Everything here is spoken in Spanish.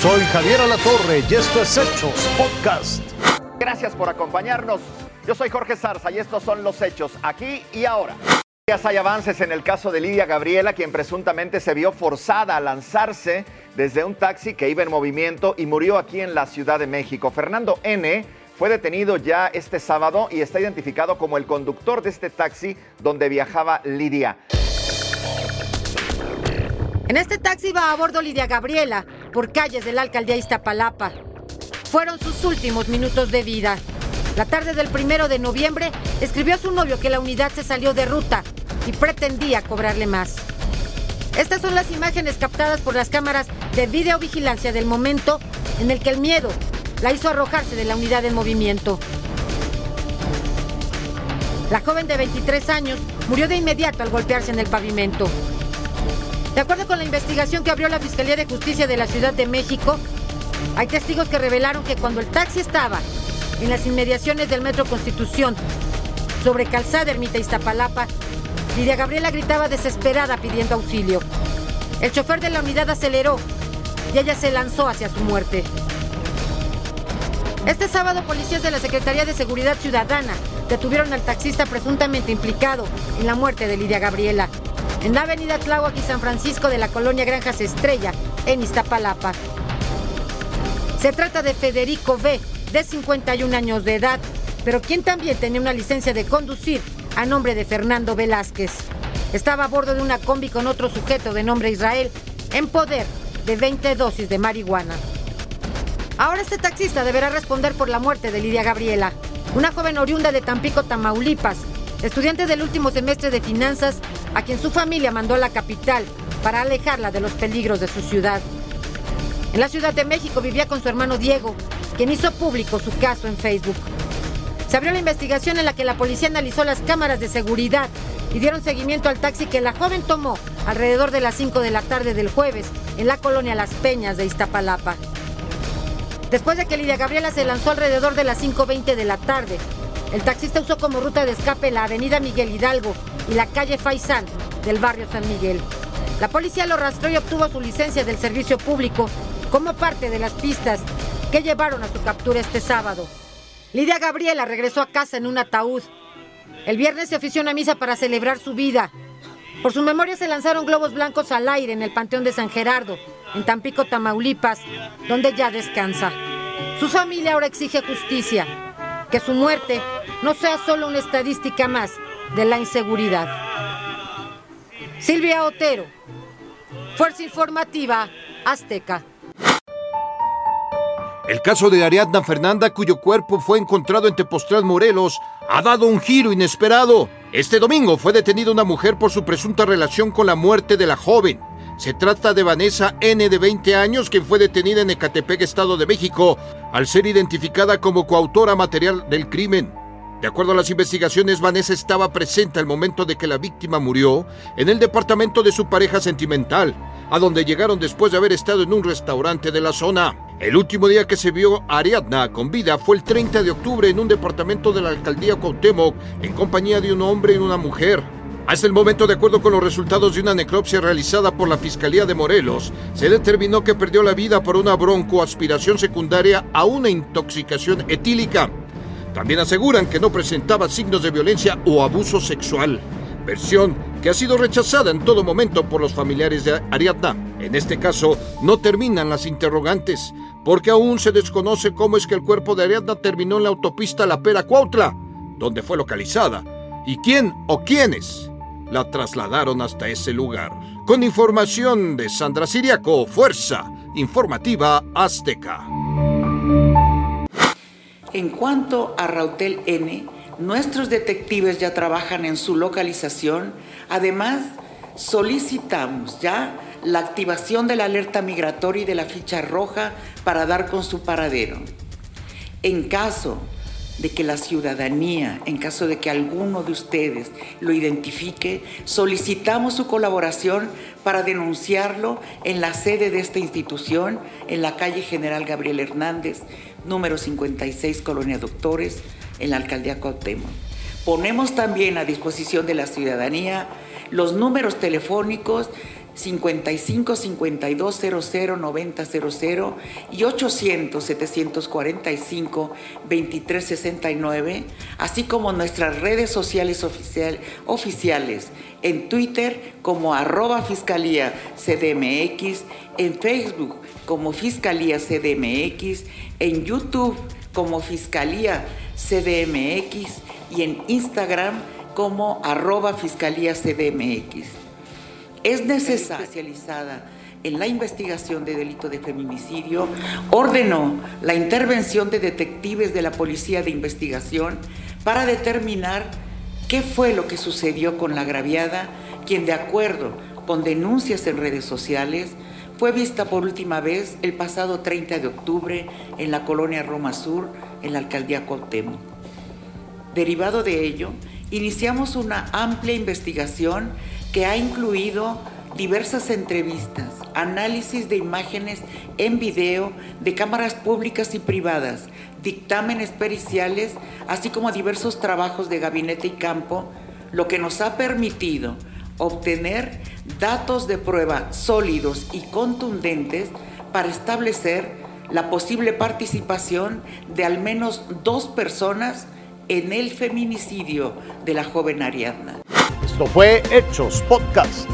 Soy Javier Alatorre y esto es Hechos Podcast. Gracias por acompañarnos. Yo soy Jorge Zarza y estos son los hechos aquí y ahora. Hay avances en el caso de Lidia Gabriela, quien presuntamente se vio forzada a lanzarse desde un taxi que iba en movimiento y murió aquí en la Ciudad de México. Fernando N fue detenido ya este sábado y está identificado como el conductor de este taxi donde viajaba Lidia. En este taxi va a bordo Lidia Gabriela por calles de la alcaldía Iztapalapa. Fueron sus últimos minutos de vida. La tarde del primero de noviembre escribió a su novio que la unidad se salió de ruta y pretendía cobrarle más. Estas son las imágenes captadas por las cámaras de videovigilancia del momento en el que el miedo la hizo arrojarse de la unidad en movimiento. La joven de 23 años murió de inmediato al golpearse en el pavimento. De acuerdo con la investigación que abrió la Fiscalía de Justicia de la Ciudad de México, hay testigos que revelaron que cuando el taxi estaba en las inmediaciones del Metro Constitución, sobre Calzada Ermita Iztapalapa, Lidia Gabriela gritaba desesperada pidiendo auxilio. El chofer de la unidad aceleró y ella se lanzó hacia su muerte. Este sábado, policías de la Secretaría de Seguridad Ciudadana detuvieron al taxista presuntamente implicado en la muerte de Lidia Gabriela, en la avenida Tláhuac y San Francisco de la colonia Granjas Estrella, en Iztapalapa. Se trata de Federico B., de 51 años de edad, pero quien también tenía una licencia de conducir a nombre de Fernando Velázquez. Estaba a bordo de una combi con otro sujeto de nombre Israel, en poder de 20 dosis de marihuana. Ahora este taxista deberá responder por la muerte de Lidia Gabriela, una joven oriunda de Tampico, Tamaulipas, estudiante del último semestre de finanzas, a quien su familia mandó a la capital para alejarla de los peligros de su ciudad. En la Ciudad de México vivía con su hermano Diego, quien hizo público su caso en Facebook. Se abrió la investigación en la que la policía analizó las cámaras de seguridad y dieron seguimiento al taxi que la joven tomó alrededor de las 5 de la tarde del jueves en la colonia Las Peñas de Iztapalapa. Después de que Lidia Gabriela se lanzó alrededor de las 5.20 de la tarde, el taxista usó como ruta de escape la avenida Miguel Hidalgo y la calle Faisán del barrio San Miguel. La policía lo rastreó y obtuvo su licencia del servicio público como parte de las pistas que llevaron a su captura este sábado. Lidia Gabriela regresó a casa en un ataúd. El viernes se ofició una misa para celebrar su vida. Por su memoria se lanzaron globos blancos al aire en el Panteón de San Gerardo, en Tampico, Tamaulipas, donde ya descansa. Su familia ahora exige justicia, que su muerte no sea solo una estadística más de la inseguridad. Silvia Otero, Fuerza Informativa Azteca. El caso de Ariadna Fernanda, cuyo cuerpo fue encontrado en Tepoztlán, Morelos, ha dado un giro inesperado. Este domingo fue detenida una mujer por su presunta relación con la muerte de la joven. Se trata de Vanessa N. de 20 años, quien fue detenida en Ecatepec, Estado de México, al ser identificada como coautora material del crimen. De acuerdo a las investigaciones, Vanessa estaba presente al momento de que la víctima murió en el departamento de su pareja sentimental, a donde llegaron después de haber estado en un restaurante de la zona. El último día que se vio a Ariadna con vida fue el 30 de octubre en un departamento de la alcaldía Cuauhtémoc en compañía de un hombre y una mujer. Hasta el momento, de acuerdo con los resultados de una necropsia realizada por la Fiscalía de Morelos, se determinó que perdió la vida por una broncoaspiración secundaria a una intoxicación etílica. También aseguran que no presentaba signos de violencia o abuso sexual, versión que ha sido rechazada en todo momento por los familiares de Ariadna. En este caso, no terminan las interrogantes, porque aún se desconoce cómo es que el cuerpo de Ariadna terminó en la autopista La Pera Cuautla, donde fue localizada, y quién o quiénes la trasladaron hasta ese lugar. Con información de Sandra Siriaco, Fuerza Informativa Azteca. En cuanto a Rautel N, nuestros detectives ya trabajan en su localización. Además, solicitamos ya la activación de la alerta migratoria y de la ficha roja para dar con su paradero. En caso de que la ciudadanía, en caso de que alguno de ustedes lo identifique, solicitamos su colaboración para denunciarlo en la sede de esta institución, en la calle General Gabriel Hernández, número 56, Colonia Doctores, en la alcaldía Cuauhtémoc. Ponemos también a disposición de la ciudadanía los números telefónicos 55 52 00 90 00 y 800 745 23 69, así como nuestras redes sociales oficial, oficiales en Twitter como arroba Fiscalía CDMX, en Facebook como Fiscalía CDMX, en YouTube como Fiscalía CDMX y en Instagram como arroba Fiscalía CDMX es necesaria especializada en la investigación de delito de feminicidio, ordenó la intervención de detectives de la Policía de Investigación para determinar qué fue lo que sucedió con la agraviada, quien de acuerdo con denuncias en redes sociales, fue vista por última vez el pasado 30 de octubre en la colonia Roma Sur, en la alcaldía Cuauhtémoc. Derivado de ello, iniciamos una amplia investigación que ha incluido diversas entrevistas, análisis de imágenes en video de cámaras públicas y privadas, dictámenes periciales, así como diversos trabajos de gabinete y campo, lo que nos ha permitido obtener datos de prueba sólidos y contundentes para establecer la posible participación de al menos dos personas en el feminicidio de la joven Ariadna. Esto fue Hechos Podcast